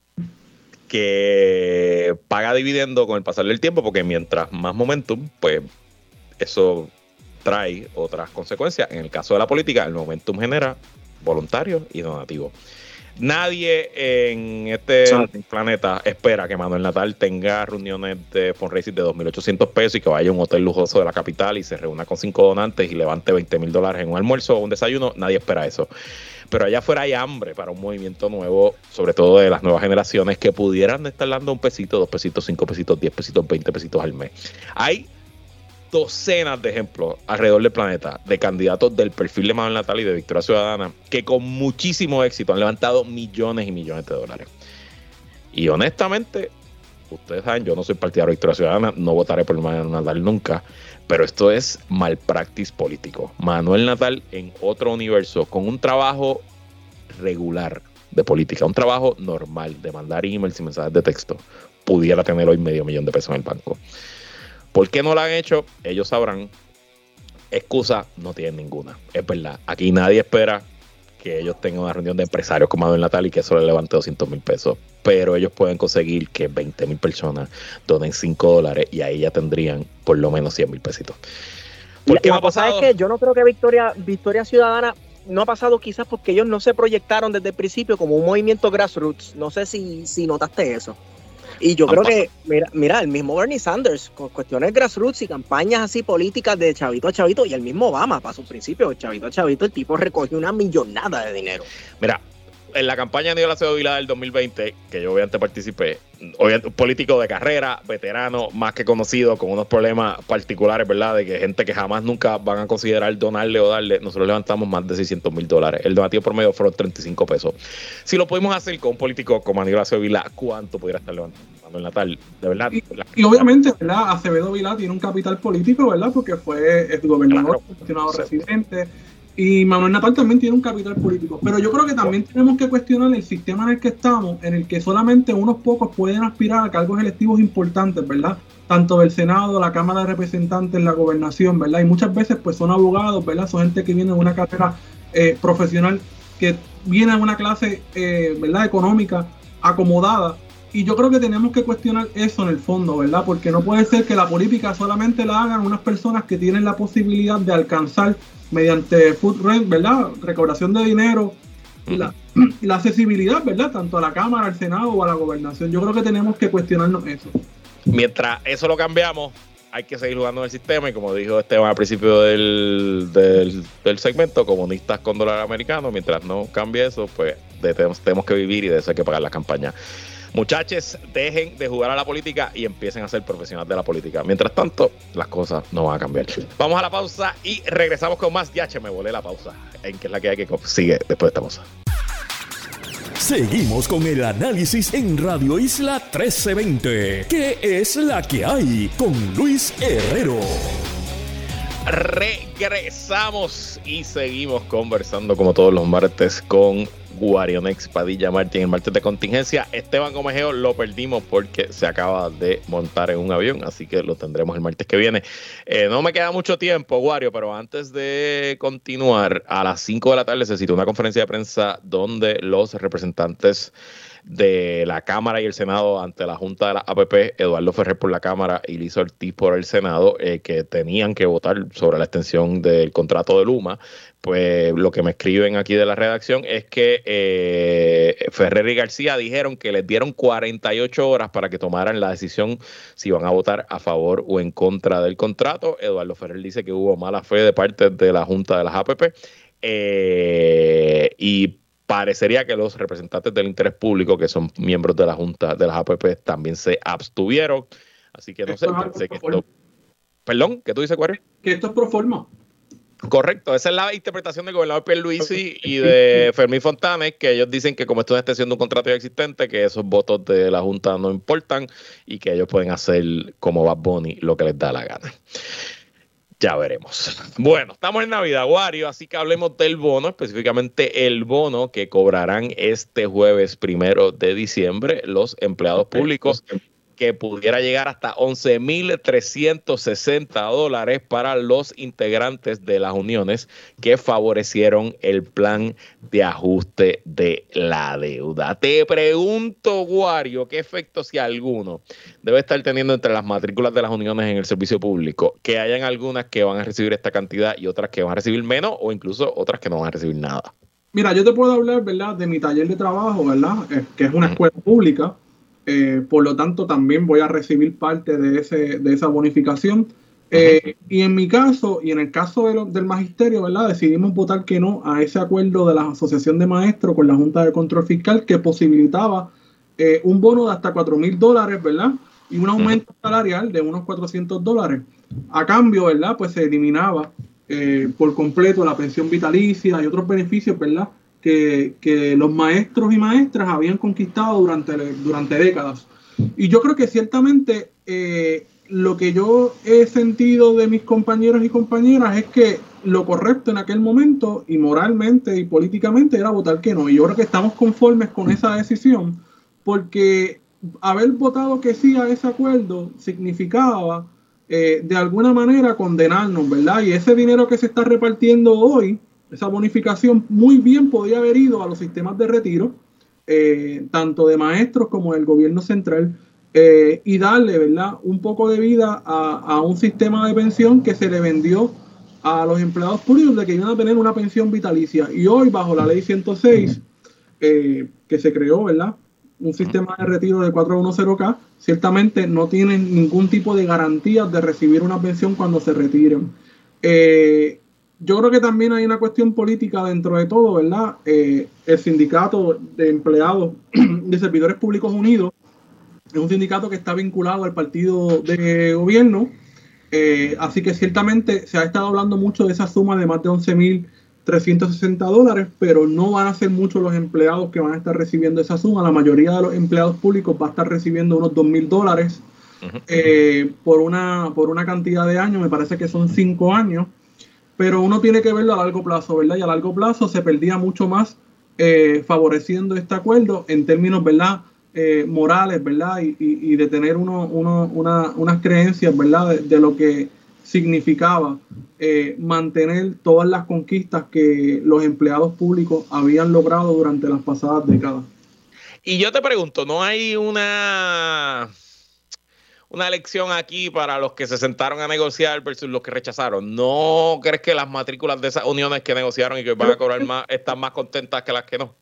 que paga dividendo con el pasar del tiempo, porque mientras más momentum, pues eso trae otras consecuencias. En el caso de la política, el momentum genera voluntarios y donativos. Nadie en este planeta espera que Manuel Natal tenga reuniones de fundraising de 2.800 pesos y que vaya a un hotel lujoso de la capital y se reúna con cinco donantes y levante 20 mil dólares en un almuerzo o un desayuno. Nadie espera eso. Pero allá afuera hay hambre para un movimiento nuevo, sobre todo de las nuevas generaciones, que pudieran estar dando un pesito, dos pesitos, cinco pesitos, diez pesitos, veinte pesitos al mes. Hay docenas de ejemplos alrededor del planeta de candidatos del perfil de Manuel Natal y de Victoria Ciudadana que con muchísimo éxito han levantado millones y millones de dólares. Y honestamente, ustedes saben, yo no soy partidario de Victoria Ciudadana, no votaré por Manuel Natal nunca, pero esto es malpractice político. Manuel Natal en otro universo, con un trabajo regular de política, un trabajo normal de mandar emails y mensajes de texto, pudiera tener hoy medio millón de pesos en el banco. ¿Por qué no lo han hecho? Ellos sabrán. Excusa no tienen ninguna. Es verdad. Aquí nadie espera que ellos tengan una reunión de empresarios como Manuel Natal y que eso le levante 200 mil pesos. Pero ellos pueden conseguir que 20 mil personas donen 5 dólares y ahí ya tendrían por lo menos 100 mil pesitos. ¿Por qué la cosa es que yo no creo que Victoria, Victoria Ciudadana no ha pasado quizás porque ellos no se proyectaron desde el principio como un movimiento grassroots. No sé si, si notaste eso. Y yo creo que, mira, mira, el mismo Bernie Sanders, con cuestiones grassroots y campañas así políticas de chavito a chavito, y el mismo Obama, para su principio, chavito a chavito, el tipo recogió una millonada de dinero. Mira, en la campaña de Nicolás Vila del 2020, que yo obviamente participé, obviamente, un político de carrera, veterano, más que conocido, con unos problemas particulares, ¿verdad? De que gente que jamás nunca van a considerar donarle o darle, nosotros levantamos más de 600 mil dólares. El donativo promedio fueron 35 pesos. Si lo pudimos hacer con un político como Nicolás Vila, ¿cuánto pudiera estar levantando el Natal? De verdad. Y, obviamente, ¿verdad? Acevedo Vila tiene un capital político, ¿verdad? Porque fue el gobernador, claro. residente y Manuel Natal también tiene un capital político. Pero yo creo que también tenemos que cuestionar el sistema en el que estamos, en el que solamente unos pocos pueden aspirar a cargos electivos importantes, ¿verdad? Tanto del Senado, la Cámara de Representantes, la gobernación, ¿verdad? Y muchas veces pues son abogados, ¿verdad? Son gente que viene de una carrera eh, profesional, que viene de una clase, eh, ¿verdad? Económica acomodada. Y yo creo que tenemos que cuestionar eso en el fondo, ¿verdad? Porque no puede ser que la política solamente la hagan unas personas que tienen la posibilidad de alcanzar mediante food rent, ¿verdad? Recaudación de dinero la, la, accesibilidad, ¿verdad? Tanto a la Cámara, al Senado o a la gobernación. Yo creo que tenemos que cuestionarnos eso. Mientras eso lo cambiamos, hay que seguir jugando en el sistema y como dijo Esteban al principio del, del, segmento, comunistas con dólar americano, mientras no cambie eso, pues tenemos, tenemos que vivir y de eso hay que pagar la campaña. Muchachos, dejen de jugar a la política y empiecen a ser profesionales de la política. Mientras tanto, las cosas no van a cambiar. Vamos a la pausa y regresamos con más. Ya, me volé la pausa. En que es la que hay que sigue después de esta pausa. Seguimos con el análisis en Radio Isla 1320. ¿Qué es la que hay con Luis Herrero? Regresamos y seguimos conversando como todos los martes con Guarionex Padilla Martín, el martes de contingencia. Esteban Gomejeo lo perdimos porque se acaba de montar en un avión, así que lo tendremos el martes que viene. Eh, no me queda mucho tiempo, Wario, pero antes de continuar, a las 5 de la tarde necesito una conferencia de prensa donde los representantes de la Cámara y el Senado ante la Junta de la APP, Eduardo Ferrer por la Cámara y Liz Ortiz por el Senado, eh, que tenían que votar sobre la extensión del contrato de Luma. Pues lo que me escriben aquí de la redacción es que eh, Ferrer y García dijeron que les dieron 48 horas para que tomaran la decisión si van a votar a favor o en contra del contrato. Eduardo Ferrer dice que hubo mala fe de parte de la Junta de las APP. Eh, y parecería que los representantes del interés público, que son miembros de la Junta de las APP, también se abstuvieron. Así que no sé, pensé que esto... Perdón, ¿qué tú dices, Cuario? Que esto es pro forma. Correcto, esa es la interpretación del gobernador Pierluisi y de *laughs* Fermín Fontanes, que ellos dicen que como esto es extensión de un contrato ya existente, que esos votos de la Junta no importan y que ellos pueden hacer como Bad Bunny lo que les da la gana. Ya veremos. Bueno, estamos en Navidad, Wario, así que hablemos del bono, específicamente el bono que cobrarán este jueves primero de diciembre los empleados públicos que pudiera llegar hasta 11.360 dólares para los integrantes de las uniones que favorecieron el plan de ajuste de la deuda. Te pregunto, Wario, ¿qué efecto, si alguno, debe estar teniendo entre las matrículas de las uniones en el servicio público? Que hayan algunas que van a recibir esta cantidad y otras que van a recibir menos o incluso otras que no van a recibir nada. Mira, yo te puedo hablar, ¿verdad?, de mi taller de trabajo, ¿verdad?, eh, que es una escuela pública eh, por lo tanto, también voy a recibir parte de, ese, de esa bonificación. Eh, y en mi caso, y en el caso del magisterio, ¿verdad? Decidimos votar que no a ese acuerdo de la Asociación de Maestros con la Junta de Control Fiscal que posibilitaba eh, un bono de hasta 4 mil dólares, ¿verdad? Y un aumento salarial de unos 400 dólares. A cambio, ¿verdad? Pues se eliminaba por completo la pensión vitalicia y otros beneficios, ¿verdad? Que, los maestros y maestras habían conquistado durante, durante décadas. Y yo creo que ciertamente eh, lo que yo he sentido de mis compañeros y compañeras es que lo correcto en aquel momento, y moralmente y políticamente, era votar que no. Y yo creo que estamos conformes con esa decisión, porque haber votado que sí a ese acuerdo significaba eh, de alguna manera condenarnos, ¿verdad? Y ese dinero que se está repartiendo hoy, esa bonificación muy bien podía haber ido a los sistemas de retiro, eh, tanto de maestros como del gobierno central, eh, y darle ¿verdad? un poco de vida a, un sistema de pensión que se le vendió a los empleados públicos de que iban a tener una pensión vitalicia. Y hoy, bajo la ley 106, eh, que se creó, ¿verdad? Un sistema de retiro de 410K, ciertamente no tienen ningún tipo de garantías de recibir una pensión cuando se retiren yo creo que también hay una cuestión política dentro de todo, ¿verdad? Eh, el sindicato de empleados *clears throat* de servidores públicos unidos es un sindicato que está vinculado al partido de gobierno, eh, así que ciertamente se ha estado hablando mucho de esa suma de más de 11.360 dólares, pero no van a ser muchos los empleados que van a estar recibiendo esa suma. La mayoría de los empleados públicos va a estar recibiendo unos 2.000 dólares eh, por, una, por una cantidad de años, me parece que son cinco años pero uno tiene que verlo a largo plazo, ¿verdad? Y a largo plazo se perdía mucho más eh, favoreciendo este acuerdo en términos, ¿verdad? Eh, morales, ¿verdad? Y, de tener uno, unas creencias, ¿verdad? De, lo que significaba eh, mantener todas las conquistas que los empleados públicos habían logrado durante las pasadas décadas. Y yo te pregunto, ¿no hay una una lección aquí para los que se sentaron a negociar versus los que rechazaron. ¿No crees que las matrículas de esas uniones que negociaron y que van a cobrar más están más contentas que las que no?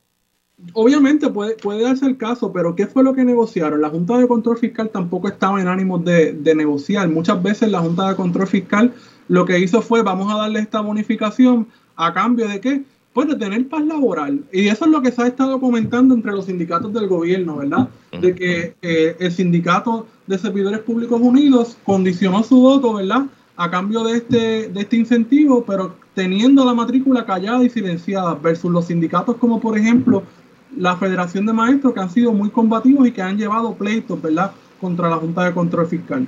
Obviamente puede, puede darse el caso, pero ¿qué fue lo que negociaron? La Junta de Control Fiscal tampoco estaba en ánimo de, de negociar. Muchas veces la Junta de Control Fiscal lo que hizo fue vamos a darle esta bonificación a cambio de qué? de tener paz laboral. Y eso es lo que se ha estado comentando entre los sindicatos del gobierno, ¿verdad? De que eh, el sindicato de servidores públicos unidos condicionó su voto, ¿verdad? A cambio de este, de este incentivo, pero teniendo la matrícula callada y silenciada, versus los sindicatos como por ejemplo la Federación de Maestros, que han sido muy combativos y que han llevado pleitos, ¿verdad? Contra la Junta de Control Fiscal.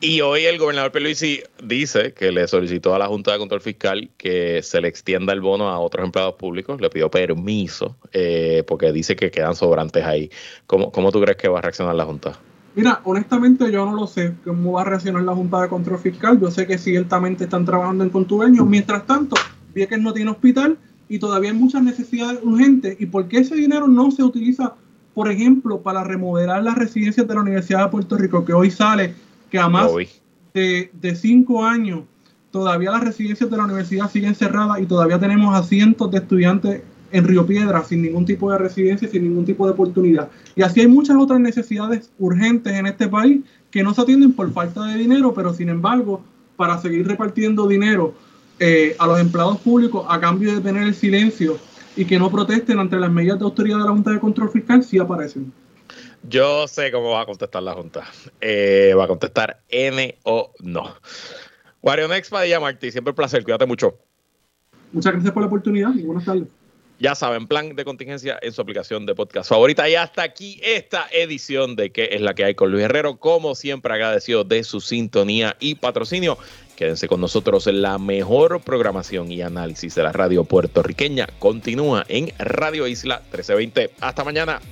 Y hoy el gobernador Peluisi dice que le solicitó a la Junta de Control Fiscal que se le extienda el bono a otros empleados públicos. Le pidió permiso eh, porque dice que quedan sobrantes ahí. ¿Cómo, ¿Cómo tú crees que va a reaccionar la Junta? Mira, honestamente yo no lo sé cómo va a reaccionar la Junta de Control Fiscal. Yo sé que ciertamente están trabajando en contubenio. Mientras tanto, que no tiene hospital y todavía hay muchas necesidades urgentes. ¿Y por qué ese dinero no se utiliza, por ejemplo, para remodelar las residencias de la Universidad de Puerto Rico, que hoy sale que a más de, de cinco años todavía las residencias de la universidad siguen cerradas y todavía tenemos a cientos de estudiantes en Río Piedra sin ningún tipo de residencia, sin ningún tipo de oportunidad. Y así hay muchas otras necesidades urgentes en este país que no se atienden por falta de dinero, pero sin embargo, para seguir repartiendo dinero eh, a los empleados públicos a cambio de tener el silencio y que no protesten ante las medidas de autoridad de la Junta de Control Fiscal, sí aparecen. Yo sé cómo va a contestar la Junta. Eh, va a contestar N o no. Wario Next Padilla Martí, siempre un placer, cuídate mucho. Muchas gracias por la oportunidad y buenas tardes. Ya saben, plan de contingencia en su aplicación de podcast favorita. Y hasta aquí esta edición de ¿Qué es la que hay con Luis Herrero? Como siempre, agradecido de su sintonía y patrocinio. Quédense con nosotros. La mejor programación y análisis de la radio puertorriqueña continúa en Radio Isla 1320. Hasta mañana.